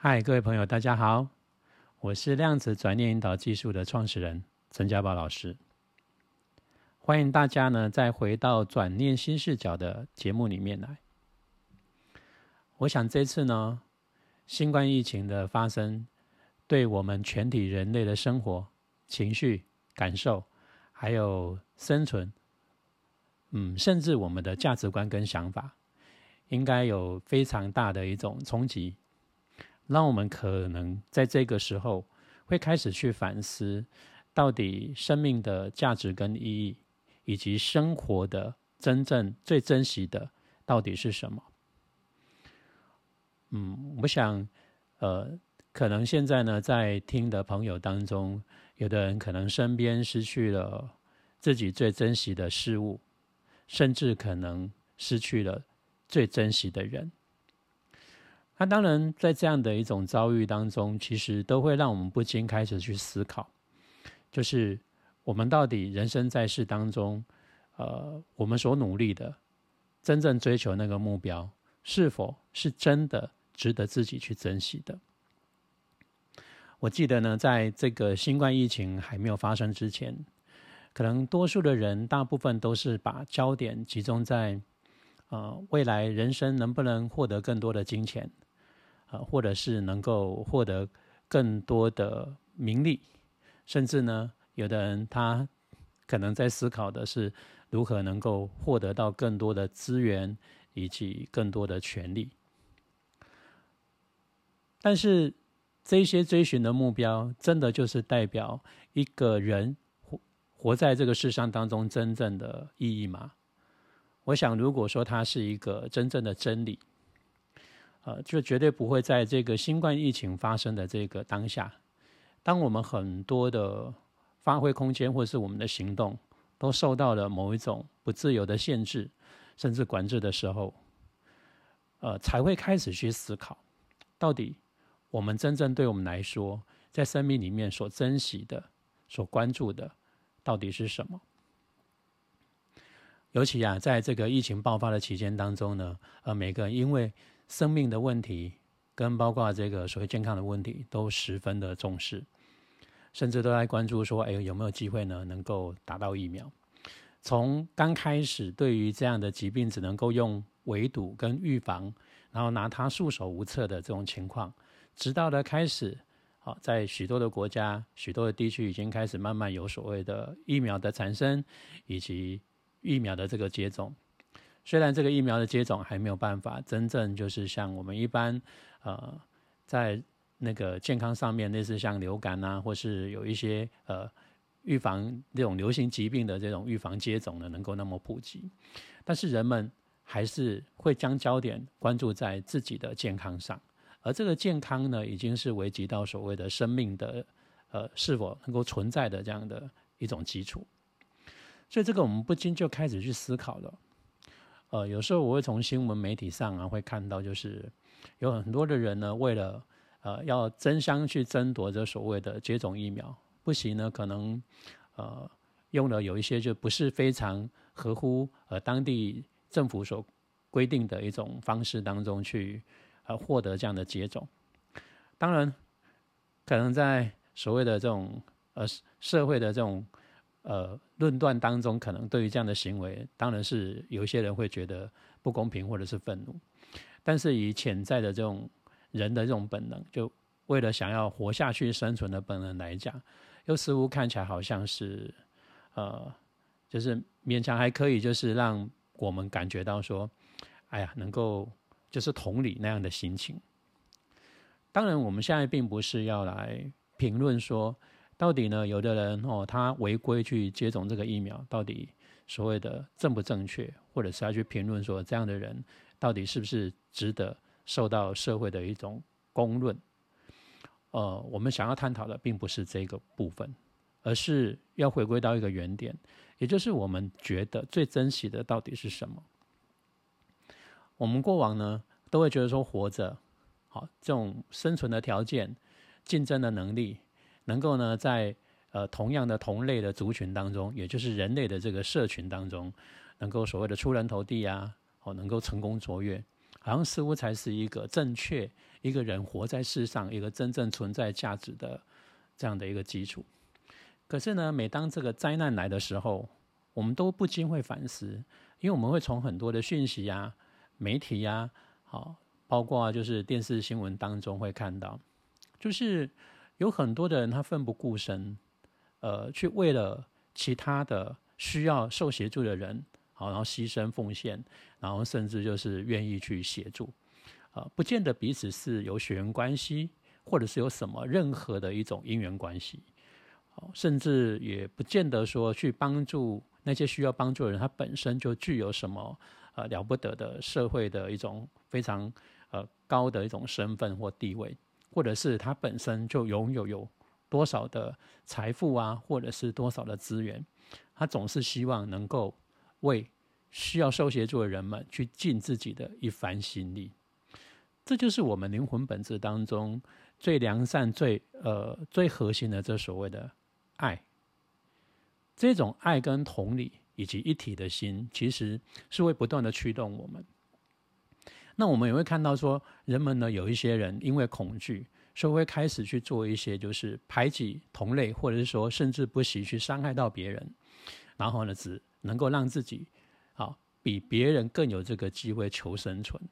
嗨，各位朋友，大家好，我是量子转念引导技术的创始人陈家宝老师。欢迎大家呢，再回到转念新视角的节目里面来。我想这次呢，新冠疫情的发生，对我们全体人类的生活、情绪、感受，还有生存，嗯，甚至我们的价值观跟想法，应该有非常大的一种冲击，让我们可能在这个时候会开始去反思，到底生命的价值跟意义。以及生活的真正最珍惜的到底是什么？嗯，我想，呃，可能现在呢，在听的朋友当中，有的人可能身边失去了自己最珍惜的事物，甚至可能失去了最珍惜的人。那当然，在这样的一种遭遇当中，其实都会让我们不禁开始去思考，就是。我们到底人生在世当中，呃，我们所努力的，真正追求那个目标，是否是真的值得自己去珍惜的？我记得呢，在这个新冠疫情还没有发生之前，可能多数的人，大部分都是把焦点集中在，呃，未来人生能不能获得更多的金钱，呃，或者是能够获得更多的名利，甚至呢？有的人他可能在思考的是如何能够获得到更多的资源以及更多的权利，但是这些追寻的目标，真的就是代表一个人活活在这个世上当中真正的意义吗？我想，如果说它是一个真正的真理，呃，就绝对不会在这个新冠疫情发生的这个当下，当我们很多的。发挥空间，或是我们的行动，都受到了某一种不自由的限制，甚至管制的时候，呃，才会开始去思考，到底我们真正对我们来说，在生命里面所珍惜的、所关注的，到底是什么？尤其啊，在这个疫情爆发的期间当中呢，呃，每个人因为生命的问题，跟包括这个所谓健康的问题，都十分的重视。甚至都在关注说：“哎，有没有机会呢？能够打到疫苗？”从刚开始对于这样的疾病只能够用围堵跟预防，然后拿它束手无策的这种情况，直到的开始，好，在许多的国家、许多的地区已经开始慢慢有所谓的疫苗的产生，以及疫苗的这个接种。虽然这个疫苗的接种还没有办法真正就是像我们一般，呃，在那个健康上面，类似像流感啊，或是有一些呃预防这种流行疾病的这种预防接种呢，能够那么普及，但是人们还是会将焦点关注在自己的健康上，而这个健康呢，已经是危及到所谓的生命的呃是否能够存在的这样的一种基础，所以这个我们不禁就开始去思考了。呃，有时候我会从新闻媒体上啊会看到，就是有很多的人呢，为了呃，要争相去争夺这所谓的接种疫苗，不行呢，可能呃用了有一些就不是非常合乎呃当地政府所规定的一种方式当中去呃获得这样的接种。当然，可能在所谓的这种呃社会的这种呃论断当中，可能对于这样的行为，当然是有些人会觉得不公平或者是愤怒，但是以潜在的这种。人的这种本能，就为了想要活下去、生存的本能来讲，又似乎看起来好像是，呃，就是勉强还可以，就是让我们感觉到说，哎呀，能够就是同理那样的心情。当然，我们现在并不是要来评论说，到底呢，有的人哦，他违规去接种这个疫苗，到底所谓的正不正确，或者是要去评论说，这样的人到底是不是值得。受到社会的一种公论，呃，我们想要探讨的并不是这个部分，而是要回归到一个原点，也就是我们觉得最珍惜的到底是什么？我们过往呢，都会觉得说活着，好，这种生存的条件、竞争的能力，能够呢，在呃同样的同类的族群当中，也就是人类的这个社群当中，能够所谓的出人头地啊，哦，能够成功卓越。好像似乎才是一个正确一个人活在世上一个真正存在价值的这样的一个基础。可是呢，每当这个灾难来的时候，我们都不禁会反思，因为我们会从很多的讯息呀、媒体呀，好，包括就是电视新闻当中会看到，就是有很多的人他奋不顾身，呃，去为了其他的需要受协助的人。好，然后牺牲奉献，然后甚至就是愿意去协助，啊，不见得彼此是有血缘关系，或者是有什么任何的一种姻缘关系，好，甚至也不见得说去帮助那些需要帮助的人，他本身就具有什么呃了不得的社会的一种非常呃高的一种身份或地位，或者是他本身就拥有有多少的财富啊，或者是多少的资源，他总是希望能够。为需要受协助的人们去尽自己的一番心力，这就是我们灵魂本质当中最良善、最呃最核心的这所谓的爱。这种爱跟同理以及一体的心，其实是会不断的驱动我们。那我们也会看到说，人们呢有一些人因为恐惧，所以会开始去做一些就是排挤同类，或者是说甚至不惜去伤害到别人，然后呢只。能够让自己啊比别人更有这个机会求生存，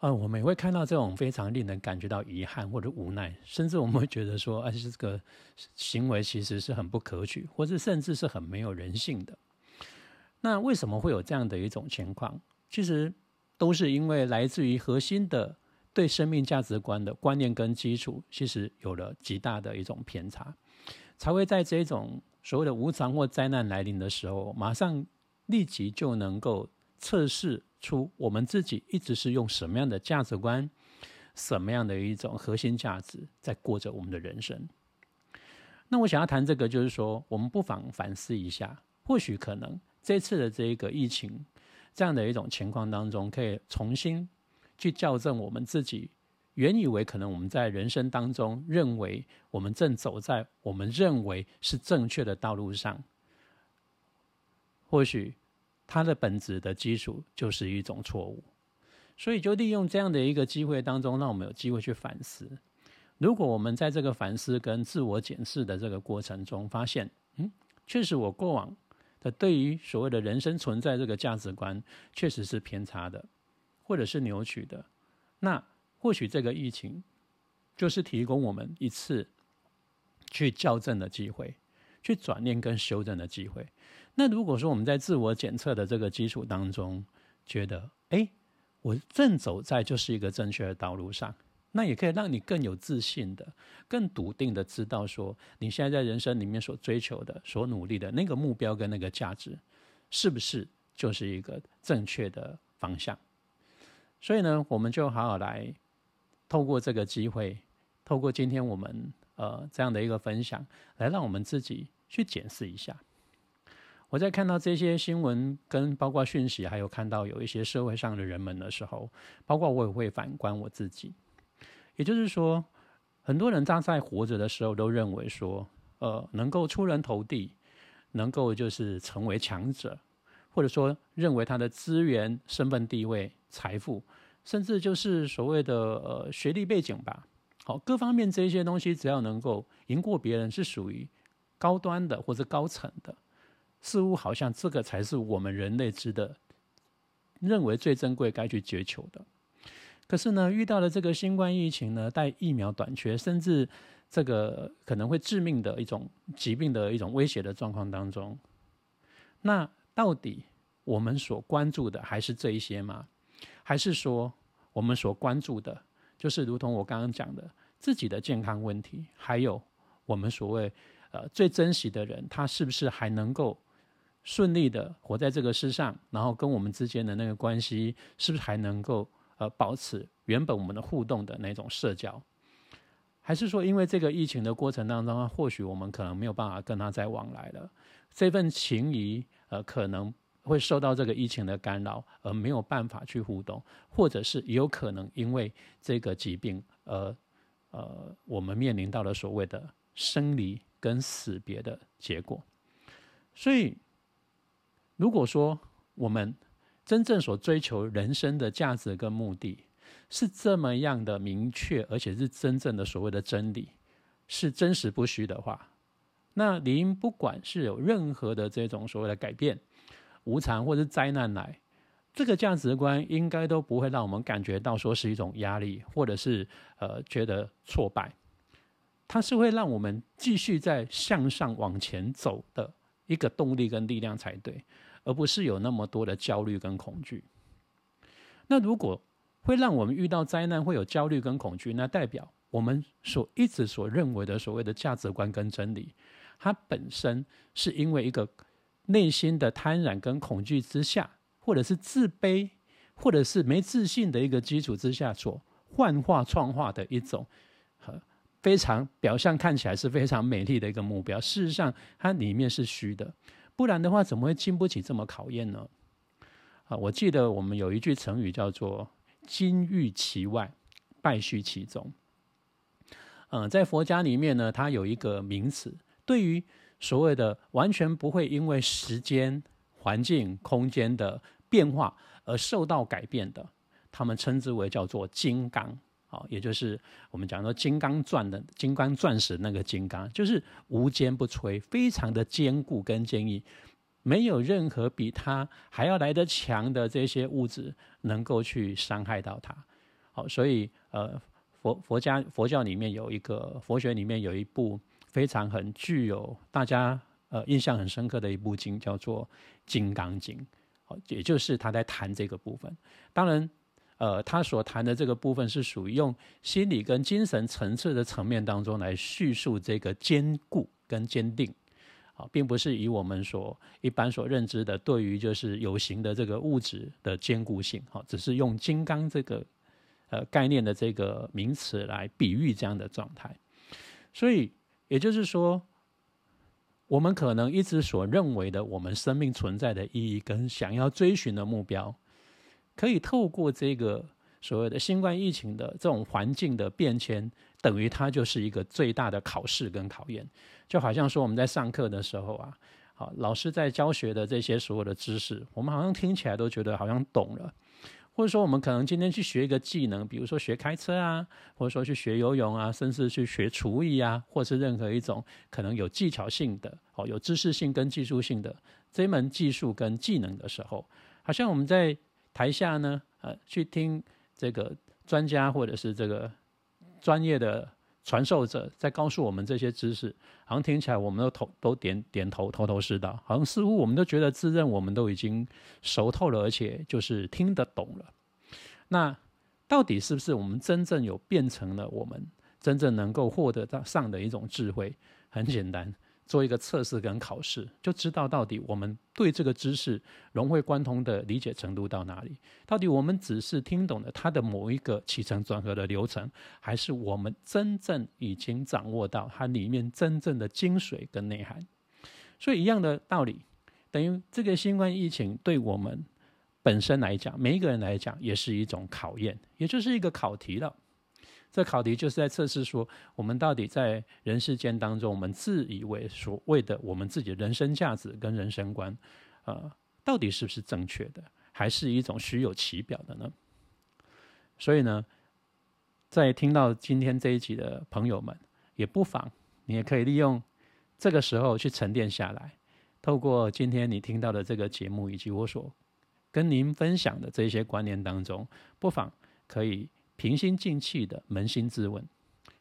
呃，我们也会看到这种非常令人感觉到遗憾或者无奈，甚至我们会觉得说，而且这个行为其实是很不可取，或者甚至是很没有人性的。那为什么会有这样的一种情况？其实都是因为来自于核心的对生命价值观的观念跟基础，其实有了极大的一种偏差，才会在这种。所谓的无常或灾难来临的时候，马上立即就能够测试出我们自己一直是用什么样的价值观、什么样的一种核心价值在过着我们的人生。那我想要谈这个，就是说，我们不妨反思一下，或许可能这次的这一个疫情这样的一种情况当中，可以重新去校正我们自己。原以为可能我们在人生当中认为我们正走在我们认为是正确的道路上，或许它的本质的基础就是一种错误，所以就利用这样的一个机会当中，让我们有机会去反思。如果我们在这个反思跟自我检视的这个过程中发现，嗯，确实我过往的对于所谓的人生存在这个价值观确实是偏差的，或者是扭曲的，那。或许这个疫情就是提供我们一次去校正的机会，去转念跟修正的机会。那如果说我们在自我检测的这个基础当中，觉得哎，我正走在就是一个正确的道路上，那也可以让你更有自信的、更笃定的知道说，你现在在人生里面所追求的、所努力的那个目标跟那个价值，是不是就是一个正确的方向？所以呢，我们就好好来。透过这个机会，透过今天我们呃这样的一个分享，来让我们自己去检视一下。我在看到这些新闻跟包括讯息，还有看到有一些社会上的人们的时候，包括我也会反观我自己。也就是说，很多人他在活着的时候都认为说，呃，能够出人头地，能够就是成为强者，或者说认为他的资源、身份、地位、财富。甚至就是所谓的呃学历背景吧，好，各方面这些东西，只要能够赢过别人，是属于高端的或者高层的，似乎好像这个才是我们人类值得认为最珍贵、该去追求的。可是呢，遇到了这个新冠疫情呢，带疫苗短缺，甚至这个可能会致命的一种疾病的一种威胁的状况当中，那到底我们所关注的还是这一些吗？还是说，我们所关注的，就是如同我刚刚讲的，自己的健康问题，还有我们所谓呃最珍惜的人，他是不是还能够顺利的活在这个世上？然后跟我们之间的那个关系，是不是还能够呃保持原本我们的互动的那种社交？还是说，因为这个疫情的过程当中，啊或许我们可能没有办法跟他再往来了，这份情谊呃可能。会受到这个疫情的干扰，而没有办法去互动，或者是有可能因为这个疾病，而呃，我们面临到了所谓的生离跟死别的结果。所以，如果说我们真正所追求人生的价值跟目的，是这么样的明确，而且是真正的所谓的真理，是真实不虚的话，那您不管是有任何的这种所谓的改变、无常或者灾难来，这个价值观应该都不会让我们感觉到说是一种压力，或者是呃觉得挫败，它是会让我们继续在向上往前走的一个动力跟力量才对。而不是有那么多的焦虑跟恐惧。那如果会让我们遇到灾难会有焦虑跟恐惧，那代表我们所一直所认为的所谓的价值观跟真理，它本身是因为一个内心的贪婪跟恐惧之下，或者是自卑，或者是没自信的一个基础之下所幻化创化的一种，和非常表象看起来是非常美丽的一个目标，事实上它里面是虚的。不然的话，怎么会经不起这么考验呢？啊，我记得我们有一句成语叫做“金玉其外，败絮其中”。嗯，在佛家里面呢，它有一个名词，对于所谓的完全不会因为时间、环境、空间的变化而受到改变的，他们称之为叫做“金刚”。好，也就是我们讲说金刚钻的金刚钻石那个金刚，就是无坚不摧，非常的坚固跟坚毅，没有任何比它还要来得强的这些物质能够去伤害到它。好，所以呃，佛佛家佛教里面有一个佛学里面有一部非常很具有大家呃印象很深刻的一部经，叫做《金刚经》。好，也就是他在谈这个部分。当然。呃，他所谈的这个部分是属于用心理跟精神层次的层面当中来叙述这个坚固跟坚定，啊，并不是以我们所一般所认知的对于就是有形的这个物质的坚固性，好，只是用金刚这个呃概念的这个名词来比喻这样的状态。所以也就是说，我们可能一直所认为的我们生命存在的意义跟想要追寻的目标。可以透过这个所谓的新冠疫情的这种环境的变迁，等于它就是一个最大的考试跟考验。就好像说我们在上课的时候啊，好老师在教学的这些所有的知识，我们好像听起来都觉得好像懂了。或者说我们可能今天去学一个技能，比如说学开车啊，或者说去学游泳啊，甚至去学厨艺啊，或是任何一种可能有技巧性的、哦有知识性跟技术性的这门技术跟技能的时候，好像我们在。台下呢，呃，去听这个专家或者是这个专业的传授者在告诉我们这些知识，好像听起来我们都头都点点头，头头是道，好像似乎我们都觉得自认我们都已经熟透了，而且就是听得懂了。那到底是不是我们真正有变成了我们真正能够获得到上的一种智慧？很简单。做一个测试跟考试，就知道到底我们对这个知识融会贯通的理解程度到哪里。到底我们只是听懂了它的某一个起承转合的流程，还是我们真正已经掌握到它里面真正的精髓跟内涵？所以一样的道理，等于这个新冠疫情对我们本身来讲，每一个人来讲，也是一种考验，也就是一个考题了。这考题就是在测试说，我们到底在人世间当中，我们自以为所谓的我们自己的人生价值跟人生观，呃，到底是不是正确的，还是一种虚有其表的呢？所以呢，在听到今天这一集的朋友们，也不妨你也可以利用这个时候去沉淀下来，透过今天你听到的这个节目，以及我所跟您分享的这些观念当中，不妨可以。平心静气的扪心自问，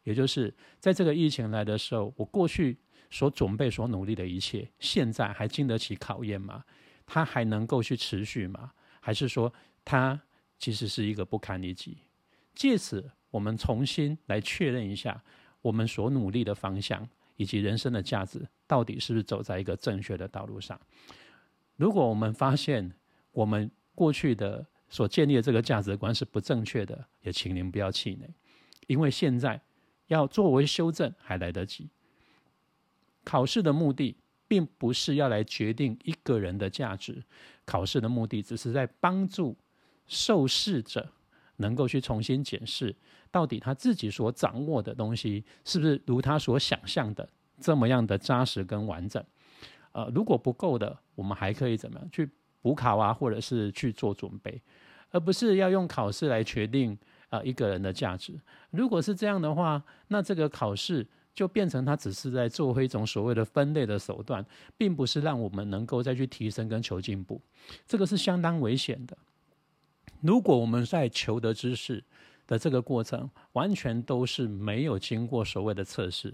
也就是在这个疫情来的时候，我过去所准备、所努力的一切，现在还经得起考验吗？它还能够去持续吗？还是说它其实是一个不堪一击？借此，我们重新来确认一下我们所努力的方向以及人生的价值，到底是不是走在一个正确的道路上？如果我们发现我们过去的，所建立的这个价值观是不正确的，也请您不要气馁，因为现在要作为修正还来得及。考试的目的并不是要来决定一个人的价值，考试的目的只是在帮助受试者能够去重新检视，到底他自己所掌握的东西是不是如他所想象的这么样的扎实跟完整。呃，如果不够的，我们还可以怎么样去？补考啊，或者是去做准备，而不是要用考试来决定啊一个人的价值。如果是这样的话，那这个考试就变成它只是在做一种所谓的分类的手段，并不是让我们能够再去提升跟求进步，这个是相当危险的。如果我们在求得知识的这个过程，完全都是没有经过所谓的测试，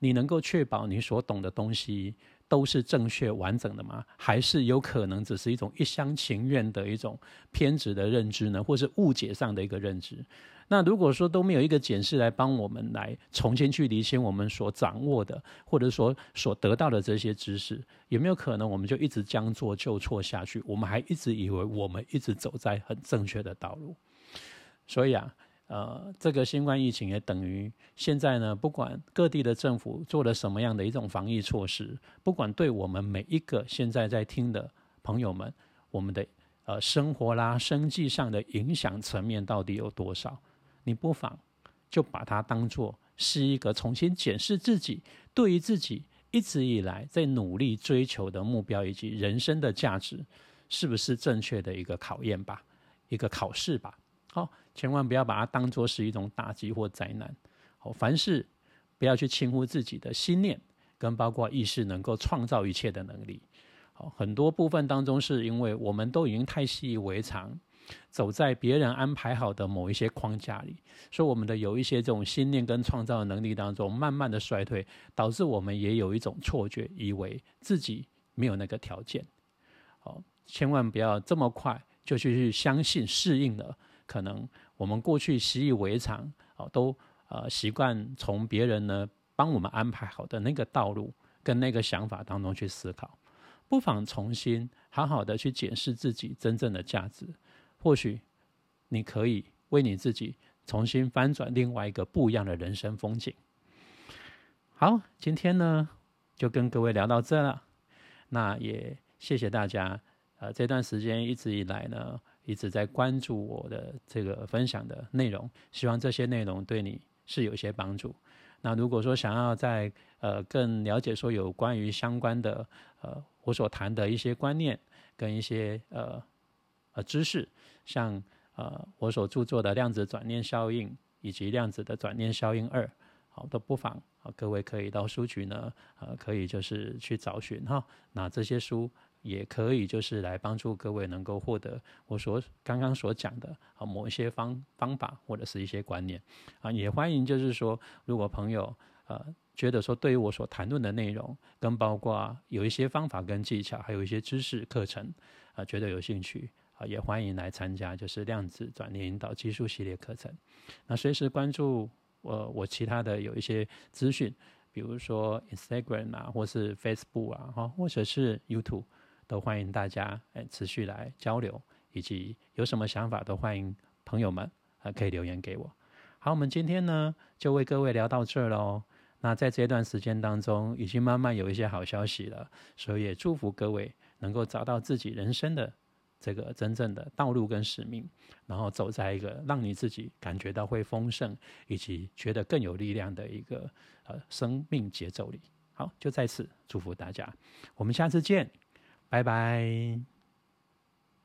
你能够确保你所懂的东西都是正确完整的吗？还是有可能只是一种一厢情愿的一种偏执的认知呢？或是误解上的一个认知？那如果说都没有一个检视来帮我们来重新去理清我们所掌握的，或者说所得到的这些知识，有没有可能我们就一直将错就错下去？我们还一直以为我们一直走在很正确的道路。所以啊，呃，这个新冠疫情也等于现在呢，不管各地的政府做了什么样的一种防疫措施，不管对我们每一个现在在听的朋友们，我们的呃生活啦、生计上的影响层面到底有多少？你不妨就把它当做是一个重新检视自己对于自己一直以来在努力追求的目标以及人生的价值是不是正确的一个考验吧，一个考试吧。好，千万不要把它当做是一种打击或灾难。好，凡事不要去轻忽自己的心念跟包括意识能够创造一切的能力。好，很多部分当中是因为我们都已经太习以为常。走在别人安排好的某一些框架里，所以我们的有一些这种心念跟创造能力当中，慢慢的衰退，导致我们也有一种错觉，以为自己没有那个条件。好，千万不要这么快就去去相信适应了，可能我们过去习以为常，哦，都呃习惯从别人呢帮我们安排好的那个道路跟那个想法当中去思考，不妨重新好好的去检视自己真正的价值。或许你可以为你自己重新翻转另外一个不一样的人生风景。好，今天呢就跟各位聊到这了。那也谢谢大家，呃，这段时间一直以来呢一直在关注我的这个分享的内容，希望这些内容对你是有些帮助。那如果说想要在呃更了解说有关于相关的呃我所谈的一些观念跟一些呃。呃，知识像呃我所著作的量子转念效应以及量子的转念效应二，好都不妨啊，各位可以到书局呢，呃，可以就是去找寻哈。那这些书也可以就是来帮助各位能够获得我所刚刚所讲的啊某一些方方法或者是一些观念啊，也欢迎就是说，如果朋友呃觉得说对于我所谈论的内容跟包括有一些方法跟技巧，还有一些知识课程啊，觉得有兴趣啊。也欢迎来参加，就是量子转念引导技术系列课程。那随时关注我，我其他的有一些资讯，比如说 Instagram 啊，或是 Facebook 啊，哈，或者是 YouTube，都欢迎大家哎持续来交流，以及有什么想法都欢迎朋友们啊可以留言给我。好，我们今天呢就为各位聊到这儿喽。那在这段时间当中，已经慢慢有一些好消息了，所以也祝福各位能够找到自己人生的。这个真正的道路跟使命，然后走在一个让你自己感觉到会丰盛，以及觉得更有力量的一个呃生命节奏里。好，就在此祝福大家，我们下次见，拜拜。